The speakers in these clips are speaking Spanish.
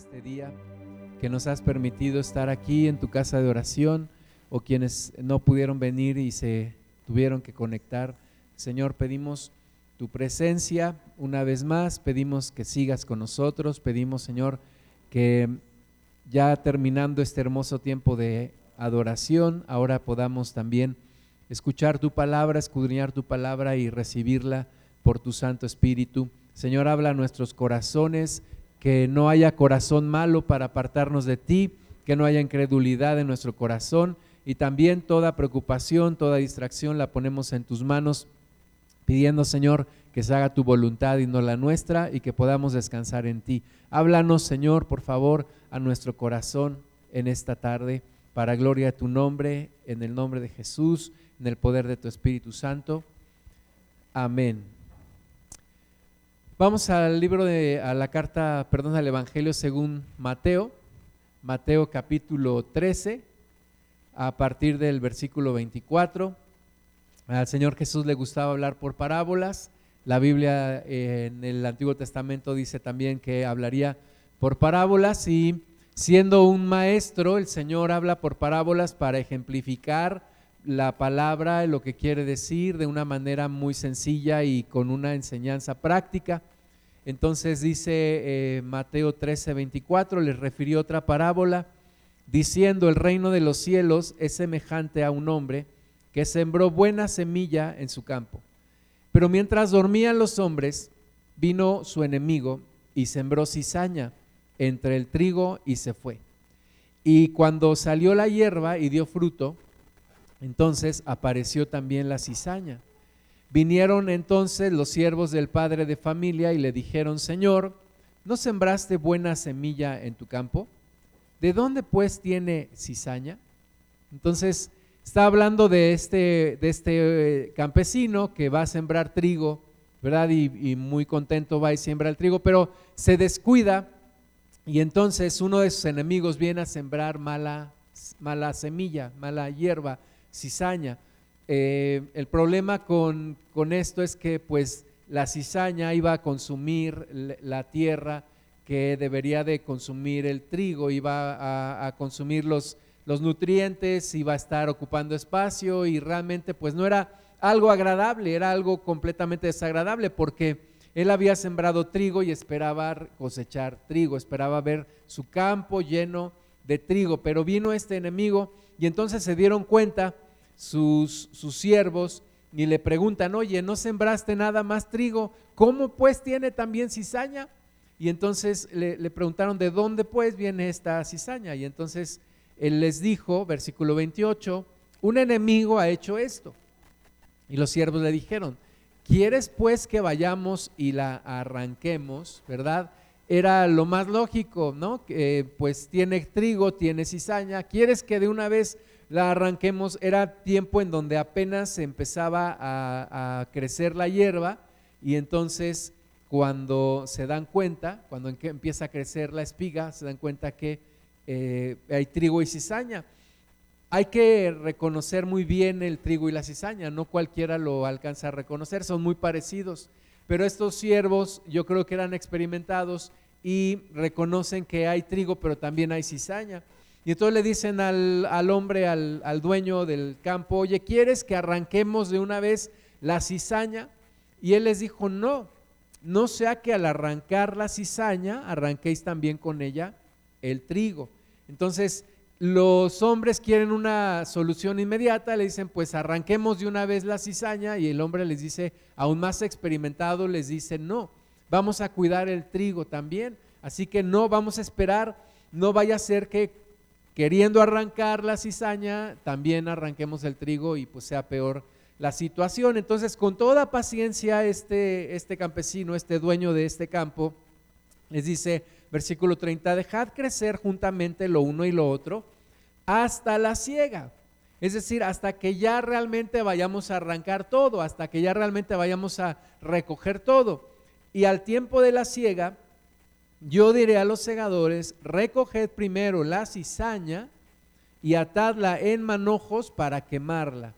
este día, que nos has permitido estar aquí en tu casa de oración o quienes no pudieron venir y se tuvieron que conectar. Señor, pedimos tu presencia una vez más, pedimos que sigas con nosotros, pedimos, Señor, que ya terminando este hermoso tiempo de adoración, ahora podamos también escuchar tu palabra, escudriñar tu palabra y recibirla por tu Santo Espíritu. Señor, habla a nuestros corazones, que no haya corazón malo para apartarnos de ti, que no haya incredulidad en nuestro corazón y también toda preocupación, toda distracción la ponemos en tus manos, pidiendo, Señor, que se haga tu voluntad y no la nuestra y que podamos descansar en ti. Háblanos, Señor, por favor, a nuestro corazón en esta tarde, para gloria de tu nombre, en el nombre de Jesús, en el poder de tu Espíritu Santo. Amén. Vamos al libro de, a la carta, perdón, al Evangelio según Mateo, Mateo capítulo 13, a partir del versículo 24. Al Señor Jesús le gustaba hablar por parábolas. La Biblia eh, en el Antiguo Testamento dice también que hablaría por parábolas y siendo un maestro, el Señor habla por parábolas para ejemplificar la palabra, lo que quiere decir de una manera muy sencilla y con una enseñanza práctica. Entonces dice eh, Mateo 13, 24, les refirió otra parábola, diciendo, el reino de los cielos es semejante a un hombre que sembró buena semilla en su campo. Pero mientras dormían los hombres, vino su enemigo y sembró cizaña entre el trigo y se fue. Y cuando salió la hierba y dio fruto, entonces apareció también la cizaña. Vinieron entonces los siervos del padre de familia y le dijeron, Señor, ¿no sembraste buena semilla en tu campo? ¿De dónde pues tiene cizaña? Entonces está hablando de este, de este eh, campesino que va a sembrar trigo, ¿verdad? Y, muy contento va y siembra el trigo, pero se descuida y entonces uno de sus enemigos viene a sembrar mala, mala semilla, mala hierba cizaña. Eh, el problema con, esto es que pues la cizaña iba a consumir la tierra que debería de consumir el trigo, iba a, consumir los, los nutrientes, iba a estar ocupando espacio y realmente pues no era algo agradable, era algo completamente desagradable porque él había sembrado trigo y esperaba cosechar trigo, esperaba ver su campo lleno de trigo, pero vino este enemigo y entonces se dieron cuenta sus, sus siervos y le preguntan, oye, ¿no sembraste nada más trigo? ¿Cómo pues tiene también cizaña? Y entonces le, le, preguntaron, ¿de dónde pues viene esta cizaña? Y entonces él les dijo, versículo 28, un enemigo ha hecho esto. Y los siervos le dijeron, ¿quieres pues que vayamos y la arranquemos? ¿Verdad? Era lo más lógico, ¿no? Que pues tiene trigo, tiene cizaña, ¿quieres que de una vez la arranquemos, era tiempo en donde apenas empezaba a, crecer la hierba y entonces cuando se dan cuenta, cuando empieza a crecer la espiga, se dan cuenta que eh, hay trigo y cizaña. Hay que reconocer muy bien el trigo y la cizaña, no cualquiera lo alcanza a reconocer, son muy parecidos, pero estos siervos yo creo que eran experimentados y reconocen que hay trigo, pero también hay cizaña. Y entonces le dicen al, hombre, al, al, dueño del campo, oye, ¿quieres que arranquemos de una vez la cizaña? Y él les dijo, no, no sea que al arrancar la cizaña, arranquéis también con ella el trigo. Entonces, los hombres quieren una solución inmediata, le dicen, pues arranquemos de una vez la cizaña, y el hombre les dice, aún más experimentado, les dice, no, vamos a cuidar el trigo también, así que no, vamos a esperar, no vaya a ser que queriendo arrancar la cizaña, también arranquemos el trigo y pues sea peor la situación. Entonces, con toda paciencia, este, este campesino, este dueño de este campo, les dice, versículo 30, dejad crecer juntamente lo uno y lo otro hasta la siega. Es decir, hasta que ya realmente vayamos a arrancar todo, hasta que ya realmente vayamos a recoger todo. Y al tiempo de la siega, yo diré a los segadores, recoged primero la cizaña y atadla en manojos para quemarla,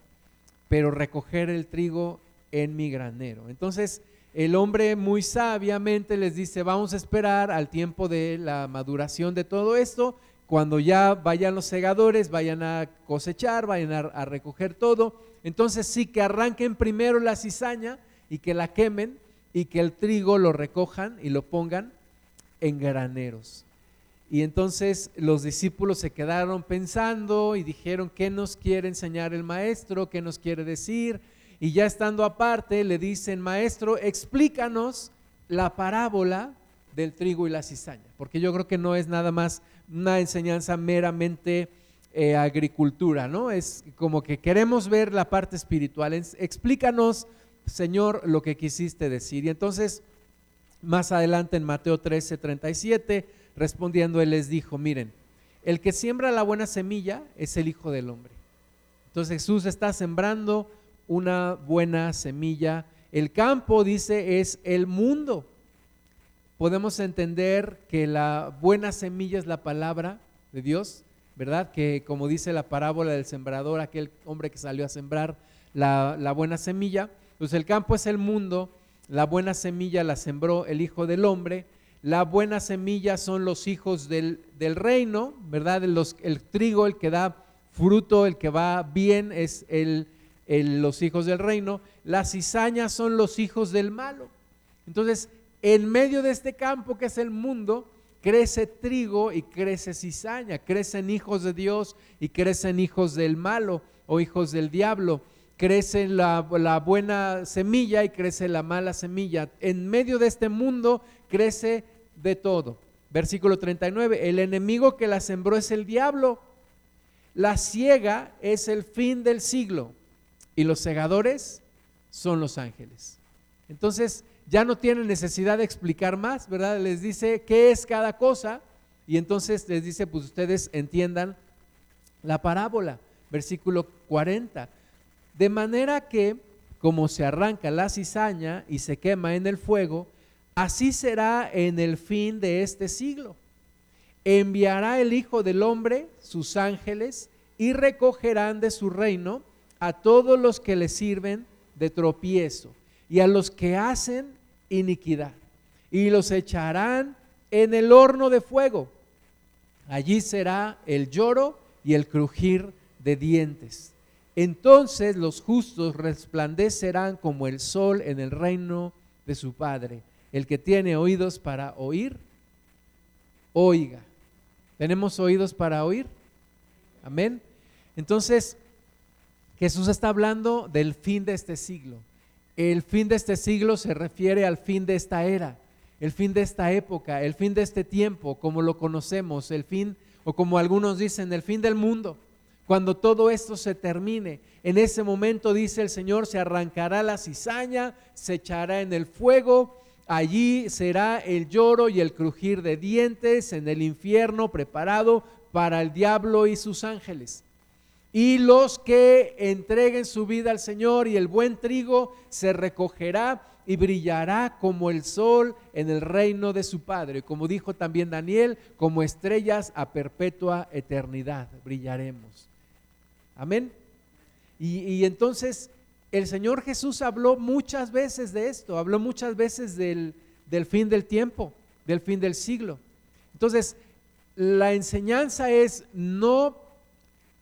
pero recoger el trigo en mi granero. Entonces, el hombre muy sabiamente les dice, vamos a esperar al tiempo de la maduración de todo esto, cuando ya vayan los segadores, vayan a cosechar, vayan a, recoger todo, entonces sí que arranquen primero la cizaña y que la quemen y que el trigo lo recojan y lo pongan en graneros. Y entonces los discípulos se quedaron pensando y dijeron, ¿qué nos quiere enseñar el maestro? ¿Qué nos quiere decir? Y ya estando aparte, le dicen, maestro, explícanos la parábola del trigo y la cizaña, porque yo creo que no es nada más una enseñanza meramente eh, agricultura, ¿no? Es como que queremos ver la parte espiritual. Explícanos, Señor, lo que quisiste decir. Y entonces, más adelante en Mateo 13, 37, respondiendo, Él les dijo, miren, el que siembra la buena semilla es el Hijo del Hombre. Entonces Jesús está sembrando una buena semilla. El campo, dice, es el mundo. Podemos entender que la buena semilla es la palabra de Dios, ¿verdad? Que como dice la parábola del sembrador, aquel hombre que salió a sembrar la, buena semilla, pues el campo es el mundo, la buena semilla la sembró el Hijo del Hombre, la buena semilla son los hijos del, reino, ¿verdad? Los, el trigo, el que da fruto, el que va bien, es el los hijos del reino, las cizañas son los hijos del malo. Entonces, en medio de este campo que es el mundo, crece trigo y crece cizaña, crecen hijos de Dios y crecen hijos del malo o hijos del diablo, crece la, la buena semilla y crece la mala semilla. En medio de este mundo crece de todo. Versículo 39, el enemigo que la sembró es el diablo, la ciega es el fin del siglo y los segadores son los ángeles. Entonces ya no tienen necesidad de explicar más, ¿verdad? Les dice qué es cada cosa y entonces les dice, pues ustedes entiendan la parábola, versículo 40. De manera que como se arranca la cizaña y se quema en el fuego, así será en el fin de este siglo. Enviará el Hijo del Hombre sus ángeles y recogerán de su reino a todos los que le sirven de tropiezo y a los que hacen iniquidad. Y los echarán en el horno de fuego. Allí será el lloro y el crujir de dientes. Entonces los justos resplandecerán como el sol en el reino de su Padre. El que tiene oídos para oír, oiga. ¿Tenemos oídos para oír? Amén. Entonces, Jesús está hablando del fin de este siglo. El fin de este siglo se refiere al fin de esta era, el fin de esta época, el fin de este tiempo, como lo conocemos, el fin, o como algunos dicen, el fin del mundo. Cuando todo esto se termine, en ese momento, dice el Señor, se arrancará la cizaña, se echará en el fuego, allí será el lloro y el crujir de dientes en el infierno preparado para el diablo y sus ángeles. Y los que entreguen su vida al Señor y el buen trigo se recogerá y brillará como el sol en el reino de su Padre. Como dijo también Daniel, como estrellas a perpetua eternidad brillaremos. Amén. Y, entonces el Señor Jesús habló muchas veces de esto, habló muchas veces del, fin del tiempo, del fin del siglo. Entonces, la enseñanza es no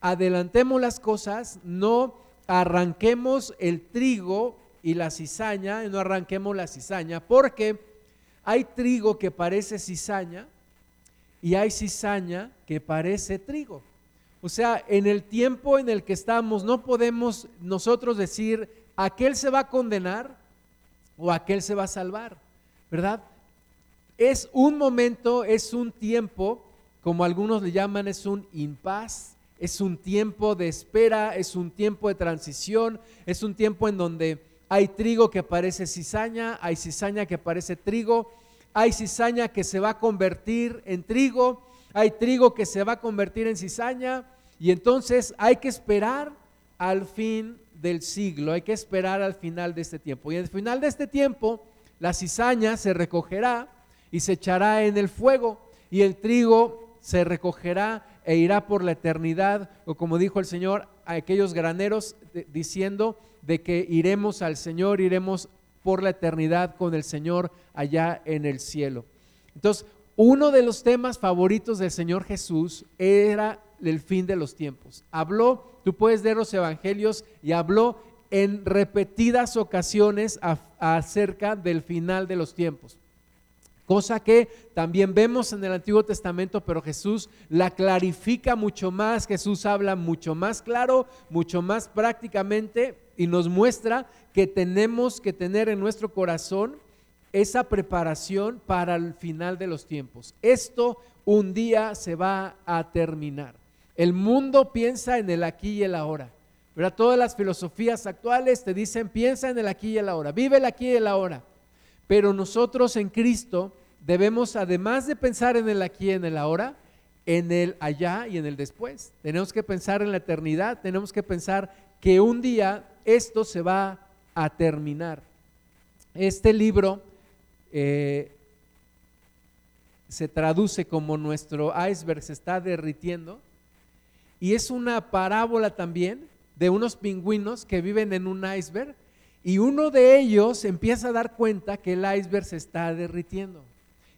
adelantemos las cosas, no arranquemos el trigo y la cizaña, no arranquemos la cizaña, porque hay trigo que parece cizaña y hay cizaña que parece trigo. O sea, en el tiempo en el que estamos no podemos nosotros decir aquel se va a condenar o aquel se va a salvar, ¿verdad? Es un momento, es un tiempo, como algunos le llaman, es un impas, es un tiempo de espera, es un tiempo de transición, es un tiempo en donde hay trigo que parece cizaña, hay cizaña que parece trigo, hay cizaña que se va a convertir en trigo, hay trigo que se va a convertir en cizaña y entonces hay que esperar al fin del siglo, hay que esperar al final de este tiempo. Y al final de este tiempo la cizaña se recogerá y se echará en el fuego y el trigo se recogerá e irá por la eternidad, o como dijo el Señor a aquellos graneros diciendo de que iremos al Señor, iremos por la eternidad con el Señor allá en el cielo. Entonces, uno de los temas favoritos del Señor Jesús era el fin de los tiempos. Habló, tú puedes leer los evangelios y habló en repetidas ocasiones acerca del final de los tiempos. Cosa que también vemos en el Antiguo Testamento, pero Jesús la clarifica mucho más, Jesús habla mucho más claro, mucho más prácticamente y nos muestra que tenemos que tener en nuestro corazón esa preparación para el final de los tiempos. Esto un día se va a terminar. El mundo piensa en el aquí y el ahora. pero Todas las filosofías actuales te dicen piensa en el aquí y el ahora, vive el aquí y el ahora. Pero nosotros en Cristo debemos, además de pensar en el aquí y en el ahora, en el allá y en el después. Tenemos que pensar en la eternidad, tenemos que pensar que un día esto se va a terminar. Este libro eh, se traduce como nuestro iceberg se está derritiendo y es una parábola también de unos pingüinos que viven en un iceberg y uno de ellos empieza a dar cuenta que el iceberg se está derritiendo.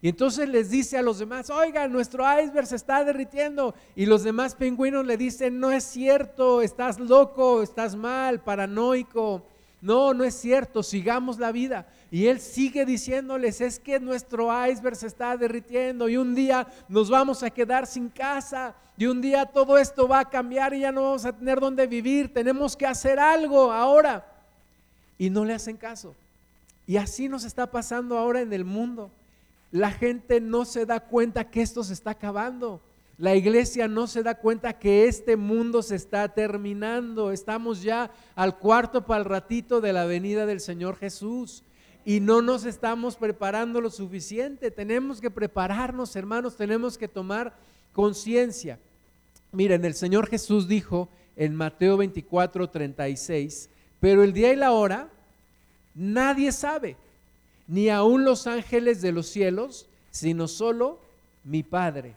Y entonces les dice a los demás, oigan, nuestro iceberg se está derritiendo. Y los demás pingüinos le dicen, no es cierto, estás loco, estás mal, paranoico. No, no es cierto, sigamos la vida. Y él sigue diciéndoles, es que nuestro iceberg se está derritiendo y un día nos vamos a quedar sin casa y un día todo esto va a cambiar y ya no vamos a tener dónde vivir, tenemos que hacer algo ahora. Y no le hacen caso. Y así nos está pasando ahora en el mundo. La gente no se da cuenta que esto se está acabando. La iglesia no se da cuenta que este mundo se está terminando. Estamos ya al cuarto para el ratito de la venida del Señor Jesús y no nos estamos preparando lo suficiente. Tenemos que prepararnos, hermanos, tenemos que tomar conciencia. Miren, el Señor Jesús dijo en Mateo 24, 36, pero el día y la hora nadie sabe, ni aun los ángeles de los cielos, sino solo mi Padre.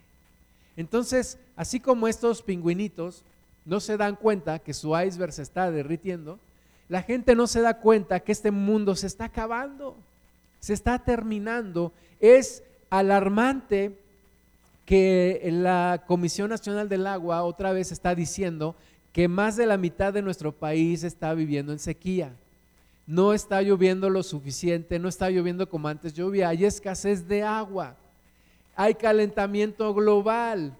Entonces, así como estos pingüinitos no se dan cuenta que su iceberg se está derritiendo, la gente no se da cuenta que este mundo se está acabando se está terminando. Es alarmante que la Comisión Nacional del Agua otra vez está diciendo que más de la mitad de nuestro país está viviendo en sequía. No está lloviendo lo suficiente, no está lloviendo como antes llovía, hay escasez de agua, hay calentamiento global,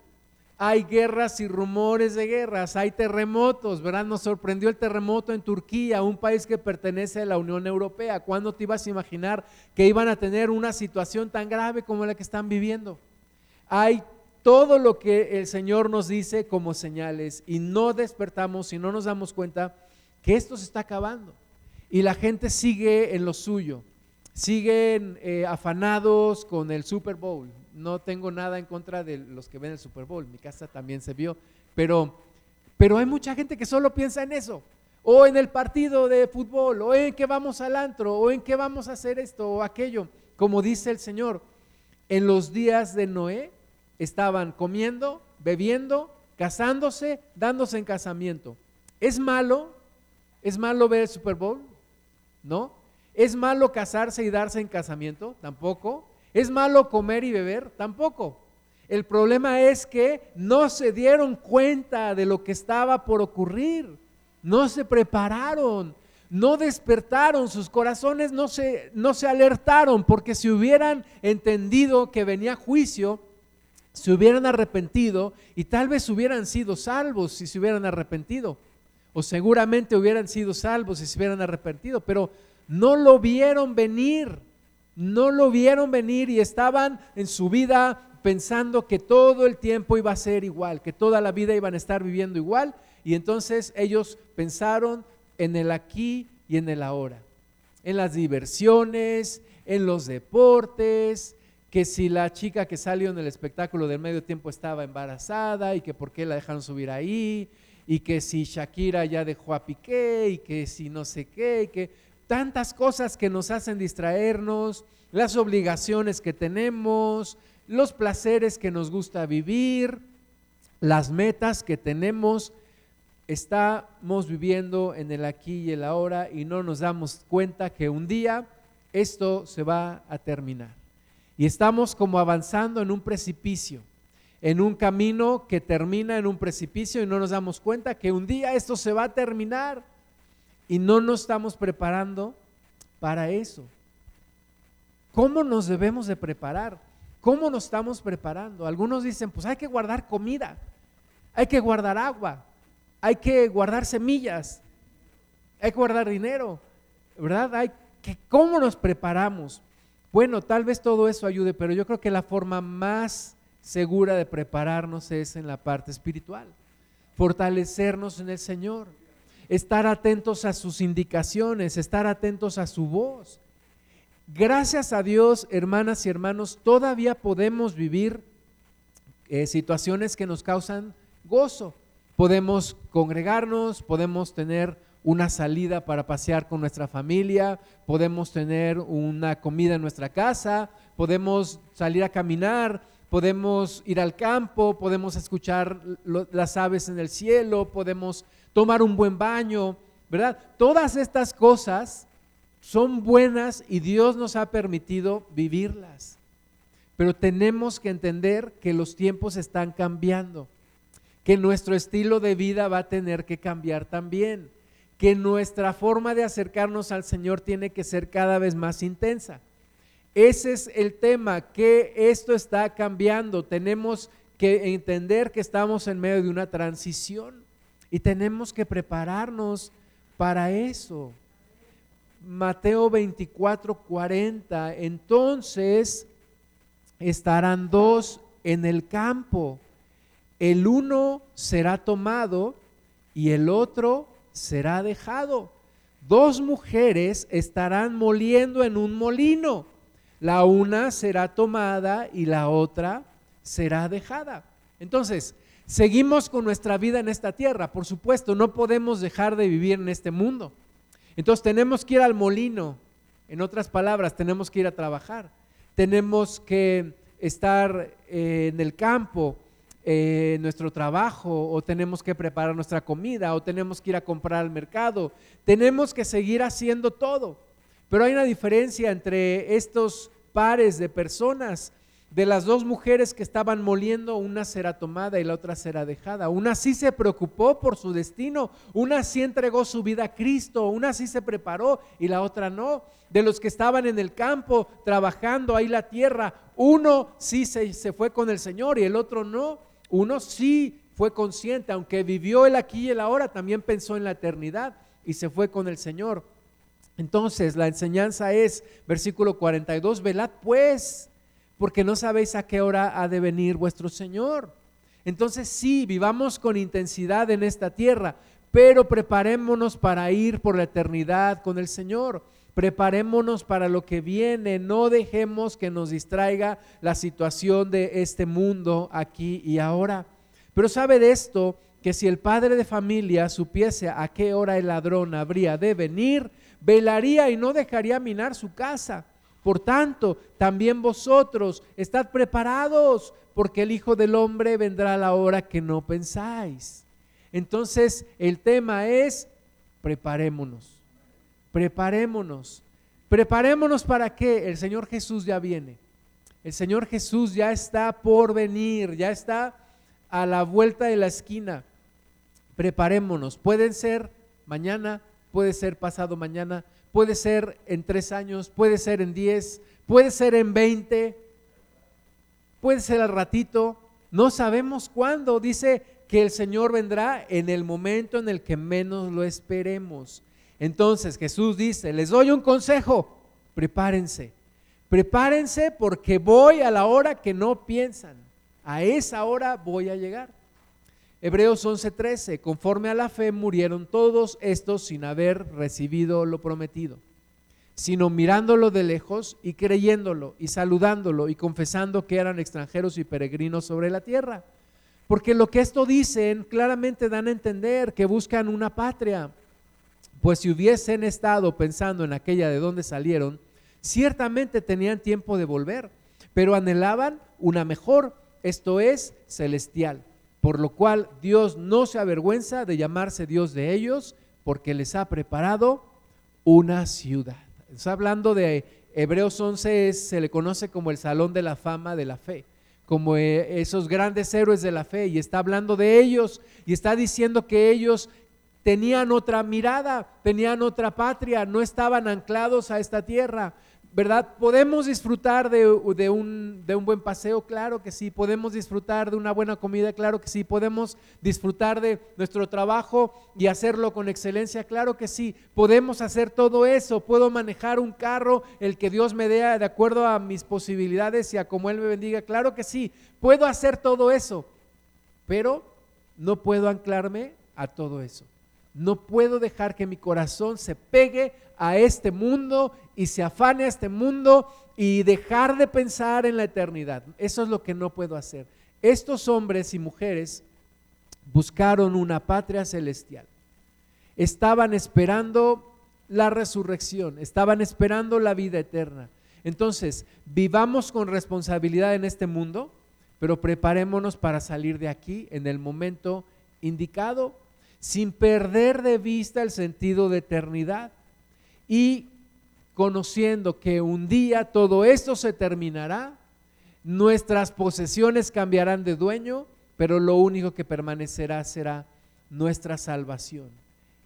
hay guerras y rumores de guerras, hay terremotos, ¿verdad? Nos sorprendió el terremoto en Turquía, un país que pertenece a la Unión Europea. ¿Cuándo te ibas a imaginar que iban a tener una situación tan grave como la que están viviendo? Hay todo lo que el Señor nos dice como señales y no despertamos y no nos damos cuenta que esto se está acabando. Y la gente sigue en lo suyo, siguen eh, afanados con el Super Bowl, no tengo nada en contra de los que ven el Super Bowl, mi casa también se vio, pero, pero hay mucha gente que solo piensa en eso, o en el partido de fútbol, o en que vamos al antro, o en que vamos a hacer esto o aquello, como dice el Señor. En los días de Noé estaban comiendo, bebiendo, casándose, dándose en casamiento. ¿Es malo? ¿Es malo ver el Super Bowl? ¿No? ¿Es malo casarse y darse en casamiento? Tampoco. ¿Es malo comer y beber? Tampoco. El problema es que no se dieron cuenta de lo que estaba por ocurrir, no se prepararon, no despertaron, sus corazones no se, no se alertaron, porque si hubieran entendido que venía juicio, se hubieran arrepentido y tal vez hubieran sido salvos si se hubieran arrepentido, o seguramente hubieran sido salvos si se hubieran arrepentido, pero no lo vieron venir no lo vieron venir y estaban en su vida pensando que todo el tiempo iba a ser igual, que toda la vida iban a estar viviendo igual. Y entonces ellos pensaron en el aquí y en el ahora, en las diversiones, en los deportes, que si la chica que salió en el espectáculo del medio tiempo estaba embarazada y que por qué la dejaron subir ahí, y que si Shakira ya dejó a Piqué y que si no sé qué, y que tantas cosas que nos hacen distraernos, las obligaciones que tenemos, los placeres que nos gusta vivir, las metas que tenemos. Estamos viviendo en el aquí y el ahora y no nos damos cuenta que un día esto se va a terminar. Y estamos como avanzando en un precipicio en un camino que termina en un precipicio y no nos damos cuenta que un día esto se va a terminar y no nos estamos preparando para eso. ¿Cómo nos debemos de preparar? ¿Cómo nos estamos preparando? Algunos dicen, pues hay que guardar comida, hay que guardar agua, hay que guardar semillas, hay que guardar dinero, ¿verdad? Hay que, ¿Cómo nos preparamos? Bueno, tal vez todo eso ayude, pero yo creo que la forma más segura de prepararnos es en la parte espiritual. Fortalecernos en el Señor, estar atentos a sus indicaciones, estar atentos a su voz. Gracias a Dios, hermanas y hermanos, todavía podemos vivir eh, situaciones que nos causan gozo. Podemos congregarnos, podemos tener una salida para pasear con nuestra familia, podemos tener una comida en nuestra casa, podemos salir a caminar, podemos ir al campo, podemos escuchar las aves en el cielo, podemos tomar un buen baño, ¿verdad? Todas estas cosas son buenas y Dios nos ha permitido vivirlas. Pero tenemos que entender que los tiempos están cambiando, que nuestro estilo de vida va a tener que cambiar también, que nuestra forma de acercarnos al Señor tiene que ser cada vez más intensa. Ese es el tema, que esto está cambiando. Tenemos que entender que estamos en medio de una transición y tenemos que prepararnos para eso. Mateo 24, 40. Entonces estarán dos en el campo. El uno será tomado y el otro será dejado. Dos mujeres estarán moliendo en un molino la una será tomada y la otra será dejada. Entonces, seguimos con nuestra vida en esta tierra. Por supuesto, no podemos dejar de vivir en este mundo. Entonces, tenemos que ir al molino. En otras palabras, tenemos que ir a trabajar. Tenemos que estar eh, en el campo, eh, nuestro trabajo, o tenemos que preparar nuestra comida, o tenemos que ir a comprar al mercado. Tenemos que seguir haciendo todo. Pero hay una diferencia entre estos pares de personas. De las dos mujeres que estaban moliendo, una será tomada y la otra será dejada. Una sí se preocupó por su destino, una sí entregó su vida a Cristo, una sí se preparó y la otra no. De los que estaban en el campo trabajando ahí la tierra, uno sí se, se fue con el Señor y el otro no. Uno sí fue consciente, aunque vivió el aquí y el ahora, también pensó en la eternidad y se fue con el Señor. Entonces, la enseñanza es, versículo 42, velad pues, porque no sabéis a qué hora ha de venir vuestro Señor. Entonces, sí, vivamos con intensidad en esta tierra, pero preparémonos para ir por la eternidad con el Señor. Preparémonos para lo que viene, no dejemos que nos distraiga la situación de este mundo aquí y ahora. Pero sabe de esto que si el padre de familia supiese a qué hora el ladrón habría de venir, velaría y no dejaría minar su casa. Por tanto, también vosotros estad preparados, porque el Hijo del Hombre vendrá a la hora que no pensáis. Entonces, el tema es, preparémonos, preparémonos. Preparémonos para que el Señor Jesús ya viene. El Señor Jesús ya está por venir, ya está a la vuelta de la esquina. Preparémonos. Pueden ser mañana, puede ser pasado mañana, puede ser en tres años, puede ser en diez, puede ser en veinte, puede ser al ratito, no sabemos cuándo. Dice que el Señor vendrá en el momento en el que menos lo esperemos. Entonces Jesús dice, les doy un consejo, prepárense, prepárense porque voy a la hora que no piensan, a esa hora voy a llegar. Hebreos 11:13, conforme a la fe murieron todos estos sin haber recibido lo prometido, sino mirándolo de lejos y creyéndolo y saludándolo y confesando que eran extranjeros y peregrinos sobre la tierra. Porque lo que esto dicen claramente dan a entender que buscan una patria. Pues si hubiesen estado pensando en aquella de donde salieron, ciertamente tenían tiempo de volver, pero anhelaban una mejor, esto es, celestial. Por lo cual Dios no se avergüenza de llamarse Dios de ellos, porque les ha preparado una ciudad. Está hablando de Hebreos 11, se le conoce como el Salón de la Fama de la Fe, como eh, esos grandes héroes de la fe, y está hablando de ellos, y está diciendo que ellos tenían otra mirada, tenían otra patria, no estaban anclados a esta tierra, ¿verdad? ¿Podemos disfrutar de, un, de, un, buen paseo? Claro que sí. ¿Podemos disfrutar de una buena comida? Claro que sí. ¿Podemos disfrutar de nuestro trabajo y hacerlo con excelencia? Claro que sí. ¿Podemos hacer todo eso? ¿Puedo manejar un carro, el que Dios me dé de acuerdo a mis posibilidades y a como Él me bendiga? Claro que sí. Puedo hacer todo eso, pero no puedo anclarme a todo eso. No puedo dejar que mi corazón se pegue a este mundo y se afane a este mundo y dejar de pensar en la eternidad. Eso es lo que no puedo hacer. Estos hombres y mujeres buscaron una patria celestial. Estaban esperando la resurrección, estaban esperando la vida eterna. Entonces, vivamos con responsabilidad en este mundo, pero preparémonos para salir de aquí en el momento indicado, sin perder de vista el sentido de eternidad y conociendo que un día todo esto se terminará, nuestras posesiones cambiarán de dueño, pero lo único que permanecerá será nuestra salvación.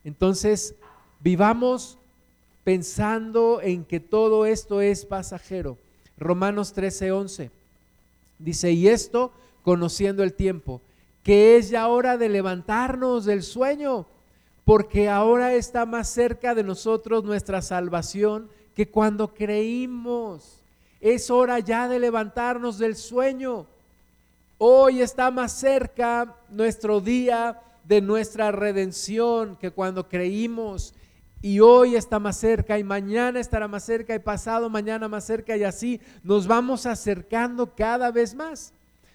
Entonces, vivamos pensando en que todo esto es pasajero. Romanos 13:11 dice, y esto conociendo el tiempo, que es ya hora de levantarnos del sueño porque ahora está más cerca de nosotros nuestra salvación que cuando creímos. Es hora ya de levantarnos del sueño. Hoy está más cerca nuestro día de nuestra redención que cuando creímos. Y hoy está más cerca y mañana estará más cerca y pasado mañana más cerca y así nos vamos acercando cada vez más.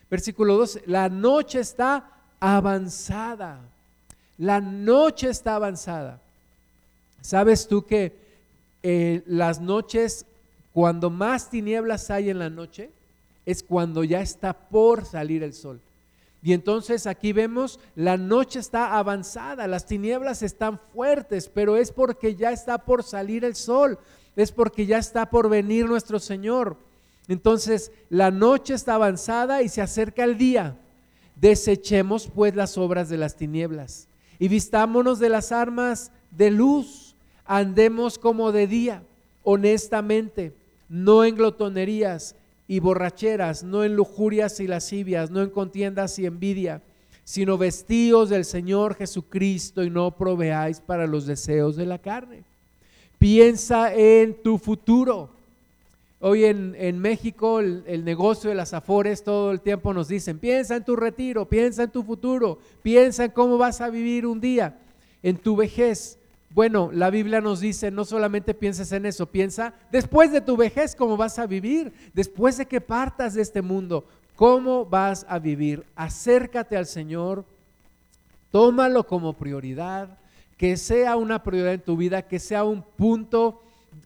Versículo 12, la noche está avanzada. La noche está avanzada. ¿Sabes tú que eh, las noches, cuando más tinieblas hay en la noche, es cuando ya está por salir el sol? Y entonces aquí vemos, la noche está avanzada, las tinieblas están fuertes, pero es porque ya está por salir el sol, es porque ya está por venir nuestro Señor. Entonces, la noche está avanzada y se acerca el día. Desechemos pues las obras de las tinieblas y vistámonos de las armas de luz, andemos como de día, honestamente, no en glotonerías y borracheras, no en lujurias y lascivias, no en contiendas y envidia, sino vestíos del Señor Jesucristo y no proveáis para los deseos de la carne. Piensa en tu futuro Hoy en, México el, negocio de las afores todo el tiempo nos dicen, piensa en tu retiro, piensa en tu futuro, piensa en cómo vas a vivir un día, en tu vejez. Bueno, la Biblia nos dice, no solamente pienses en eso, piensa después de tu vejez cómo vas a vivir, después de que partas de este mundo, cómo vas a vivir. Acércate al Señor, tómalo como prioridad, que sea una prioridad en tu vida, que sea un punto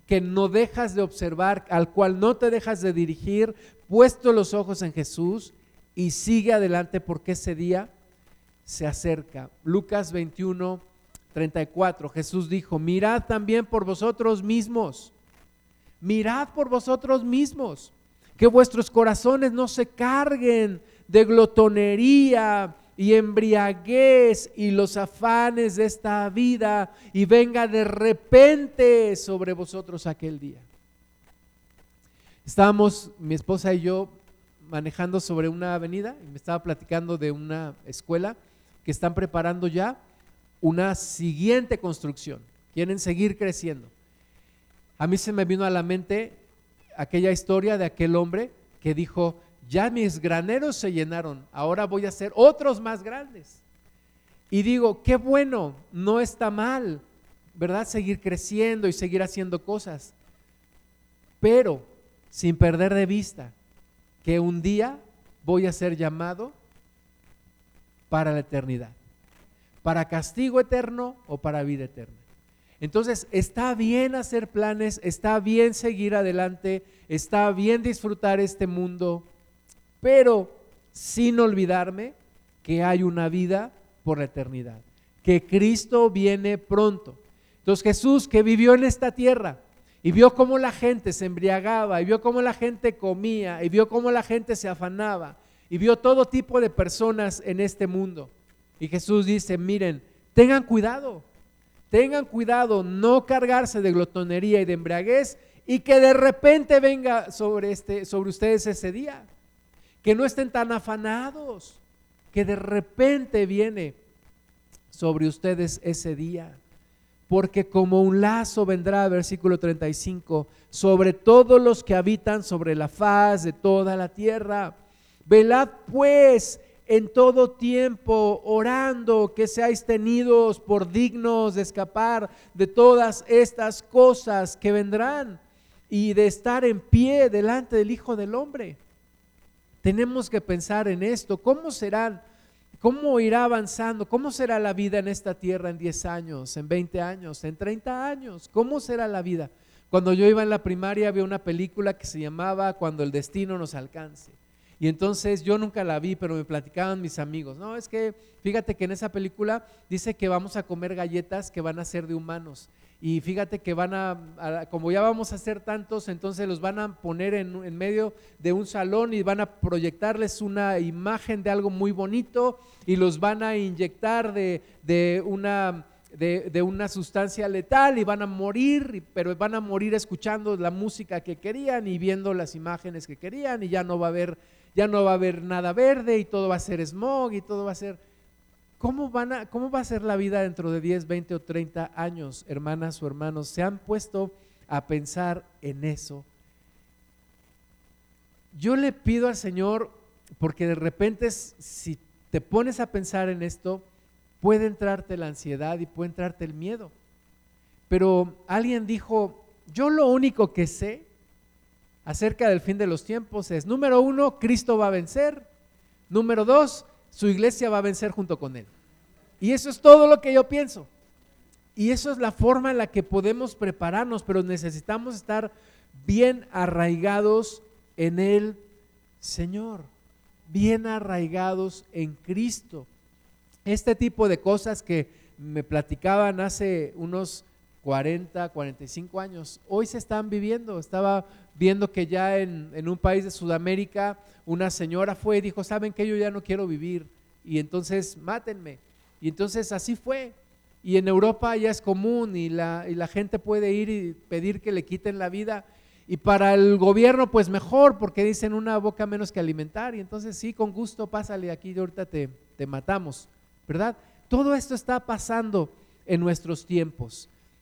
que no dejas de observar, al cual no te dejas de dirigir, puesto los ojos en Jesús y sigue adelante porque ese día se acerca. Lucas 21, 34, Jesús dijo, mirad también por vosotros mismos, mirad por vosotros mismos, que vuestros corazones no se carguen de glotonería, y embriaguez y los afanes de esta vida y venga de repente sobre vosotros aquel día. Estábamos, mi esposa y yo, manejando sobre una avenida y me estaba platicando de una escuela que están preparando ya una siguiente construcción. Quieren seguir creciendo. A mí se me vino a la mente aquella historia de aquel hombre que dijo, ya mis graneros se llenaron, ahora voy a hacer otros más grandes. Y digo, qué bueno, no está mal, ¿verdad? Seguir creciendo y seguir haciendo cosas. pero sin perder de vista que un día voy a ser llamado para la eternidad, para castigo eterno o para vida eterna. Entonces, está bien hacer planes, está bien seguir adelante, está bien disfrutar este mundo, pero sin olvidarme que hay una vida por la eternidad, que Cristo viene pronto. Entonces Jesús que vivió en esta tierra y vio cómo la gente se embriagaba, y vio cómo la gente comía, y vio cómo la gente se afanaba, y vio todo tipo de personas en este mundo. Y Jesús dice, miren, tengan cuidado, tengan cuidado, no cargarse de glotonería y de embriaguez y que de repente venga sobre, este, sobre ustedes ese día. Que no estén tan afanados, que de repente viene sobre ustedes ese día. Porque como un lazo vendrá, versículo 35, sobre todos los que habitan sobre la faz de toda la tierra. Velad pues en todo tiempo, orando que seáis tenidos por dignos de escapar de todas estas cosas que vendrán y de estar en pie delante del Hijo del Hombre. Tenemos que pensar en esto. ¿Cómo serán? ¿Cómo irá avanzando? ¿Cómo será la vida en esta tierra en 10 años, en 20 años, en 30 años? ¿Cómo será la vida? Cuando yo iba en la primaria había una película que se llamaba Cuando el destino nos alcance. Y entonces yo nunca la vi, pero me platicaban mis amigos. No, es que fíjate que en esa película dice que vamos a comer galletas que van a ser de humanos. Y fíjate que van a, como ya vamos a ser tantos, entonces los van a poner en, medio de un salón y van a proyectarles una imagen de algo muy bonito y los van a inyectar de, una... De, de, una sustancia letal y van a morir, pero van a morir escuchando la música que querían y viendo las imágenes que querían y ya no va a haber ya no va a haber nada verde y todo va a ser smog y todo va a ser... ¿Cómo, van a, ¿Cómo va a ser la vida dentro de 10, 20 o 30 años, hermanas o hermanos? ¿Se han puesto a pensar en eso? Yo le pido al Señor, porque de repente si te pones a pensar en esto, puede entrarte la ansiedad y puede entrarte el miedo. Pero alguien dijo, yo lo único que sé acerca del fin de los tiempos es, número uno, Cristo va a vencer. Número dos, su iglesia va a vencer junto con él. Y eso es todo lo que yo pienso. Y eso es la forma en la que podemos prepararnos, pero necesitamos estar bien arraigados en el Señor, bien arraigados en Cristo. Este tipo de cosas que me platicaban hace unos 40, 45 años, hoy se están viviendo. Estaba viendo que ya en, un país de Sudamérica una señora fue y dijo, ¿saben que yo ya no quiero vivir? Y entonces mátenme. Y entonces así fue. Y en Europa ya es común y la, y la gente puede ir y pedir que le quiten la vida. Y para el gobierno, pues mejor, porque dicen una boca menos que alimentar. Y entonces sí, con gusto, pásale aquí, ahorita te, te matamos, ¿verdad? Todo esto está pasando en nuestros tiempos.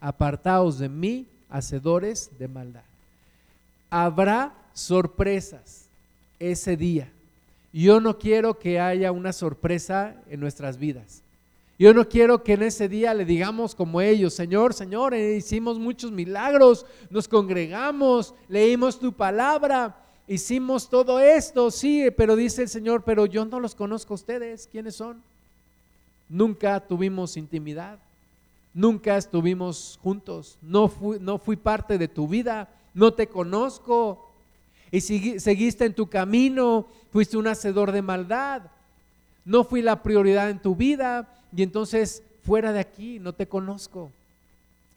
apartaos de mí, hacedores de maldad. Habrá sorpresas ese día. Yo no quiero que haya una sorpresa en nuestras vidas. Yo no quiero que en ese día le digamos como ellos, Señor, Señor, eh, hicimos muchos milagros, nos congregamos, leímos tu palabra, hicimos todo esto, sí, pero dice el Señor, pero yo no los conozco a ustedes, ¿quiénes son? Nunca tuvimos intimidad. Nunca estuvimos juntos, no fui, no fui parte de tu vida, no te conozco. Y seguiste en tu camino, fuiste un hacedor de maldad. No fui la prioridad en tu vida y entonces fuera de aquí no te conozco.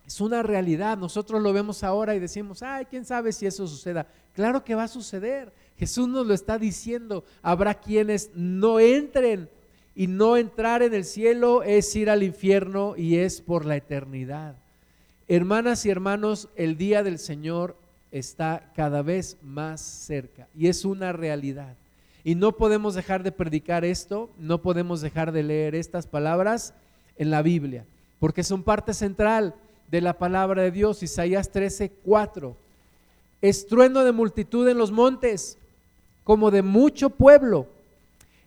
Es una realidad, nosotros lo vemos ahora y decimos, ay, quién sabe si eso suceda. Claro que va a suceder. Jesús nos lo está diciendo. Habrá quienes no entren y no entrar en el cielo es ir al infierno y es por la eternidad. Hermanas y hermanos, el día del Señor está cada vez más cerca y es una realidad. Y no podemos dejar de predicar esto, no podemos dejar de leer estas palabras en la Biblia, porque son parte central de la palabra de Dios. Isaías 13, 4. Estruendo de multitud en los montes, como de mucho pueblo.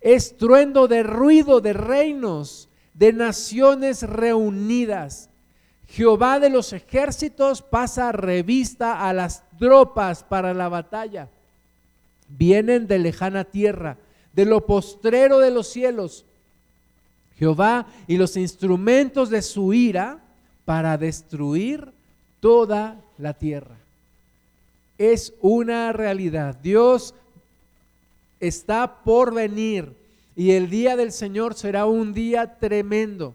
Estruendo de ruido de reinos, de naciones reunidas. Jehová de los ejércitos pasa revista a las tropas para la batalla. Vienen de lejana tierra, de lo postrero de los cielos. Jehová y los instrumentos de su ira para destruir toda la tierra. Es una realidad. Dios está por venir y el día del Señor será un día tremendo.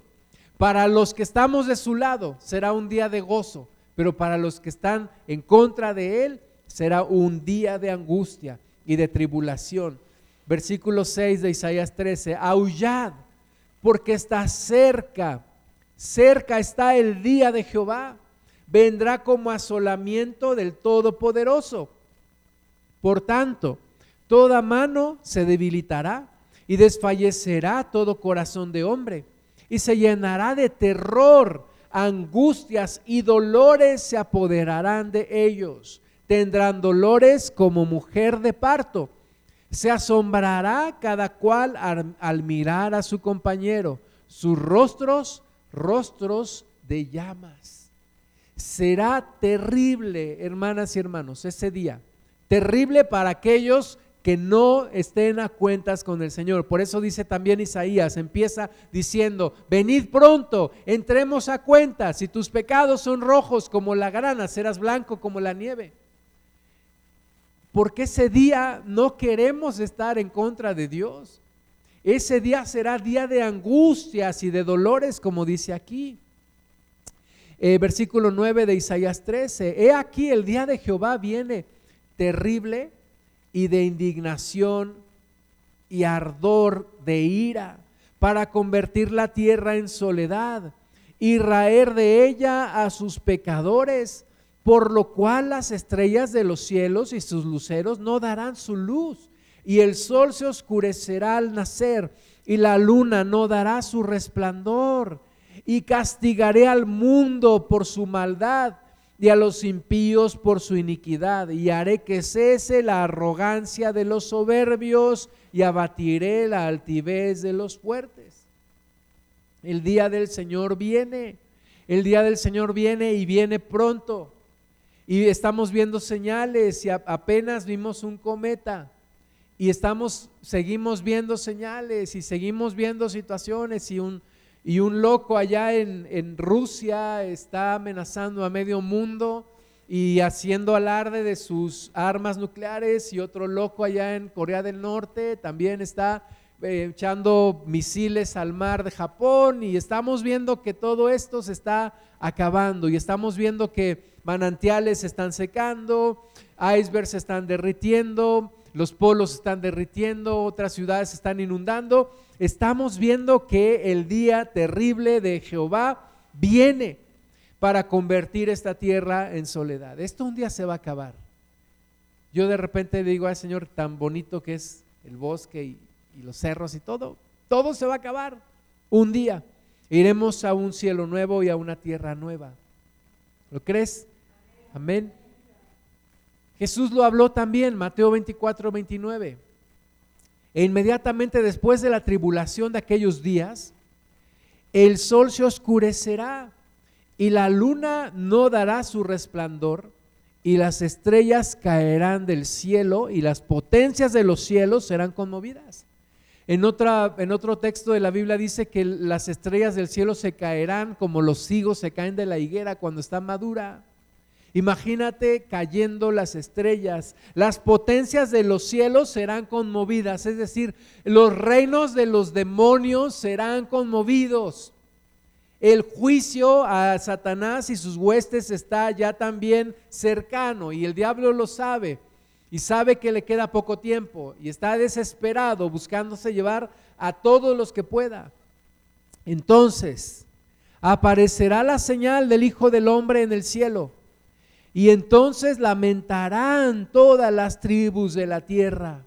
Para los que estamos de su lado será un día de gozo, pero para los que están en contra de Él será un día de angustia y de tribulación. Versículo 6 de Isaías 13, aullad porque está cerca, cerca está el día de Jehová, vendrá como asolamiento del Todopoderoso. Por tanto, toda mano se debilitará y desfallecerá todo corazón de hombre y se llenará de terror, angustias y dolores se apoderarán de ellos. Tendrán dolores como mujer de parto. Se asombrará cada cual al, mirar a su compañero, sus rostros, rostros de llamas. Será terrible, hermanas y hermanos, ese día. Terrible para aquellos que no estén a cuentas con el Señor. Por eso dice también Isaías, empieza diciendo, venid pronto, entremos a cuentas, si tus pecados son rojos como la grana, serás blanco como la nieve. Porque ese día no queremos estar en contra de Dios. Ese día será día de angustias y de dolores, como dice aquí. Eh, versículo 9 de Isaías 13. He aquí el día de Jehová viene terrible y de indignación y ardor de ira para convertir la tierra en soledad y raer de ella a sus pecadores, por lo cual las estrellas de los cielos y sus luceros no darán su luz, y el sol se oscurecerá al nacer, y la luna no dará su resplandor, y castigaré al mundo por su maldad y a los impíos por su iniquidad, y haré que cese la arrogancia de los soberbios y abatiré la altivez de los fuertes. El día del Señor viene, el día del Señor viene y viene pronto. Y estamos viendo señales y apenas vimos un cometa. Y estamos, seguimos viendo señales y seguimos viendo situaciones y un, y un loco allá en, Rusia está amenazando a medio mundo y haciendo alarde de sus armas nucleares y otro loco allá en Corea del Norte también está eh, echando misiles al mar de Japón y estamos viendo que todo esto se está acabando y estamos viendo que manantiales se están secando, icebergs se están derritiendo, los polos están derritiendo, otras ciudades están inundando estamos viendo que el día terrible de Jehová viene para convertir esta tierra en soledad. Esto un día se va a acabar. Yo de repente digo al Señor, tan bonito que es el bosque y, y los cerros y todo, todo se va a acabar un día. Iremos a un cielo nuevo y a una tierra nueva. ¿Lo crees? Amén. Jesús lo habló también, Mateo 24, 29. E inmediatamente después de la tribulación de aquellos días, el sol se oscurecerá y la luna no dará su resplandor y las estrellas caerán del cielo y las potencias de los cielos serán conmovidas. En, otra, en otro texto de la Biblia dice que las estrellas del cielo se caerán como los higos se caen de la higuera cuando está madura. Imagínate cayendo las estrellas, las potencias de los cielos serán conmovidas, es decir, los reinos de los demonios serán conmovidos. El juicio a Satanás y sus huestes está ya también cercano y el diablo lo sabe y sabe que le queda poco tiempo y está desesperado buscándose llevar a todos los que pueda. Entonces, aparecerá la señal del Hijo del Hombre en el cielo Y entonces lamentarán todas las tribus de la tierra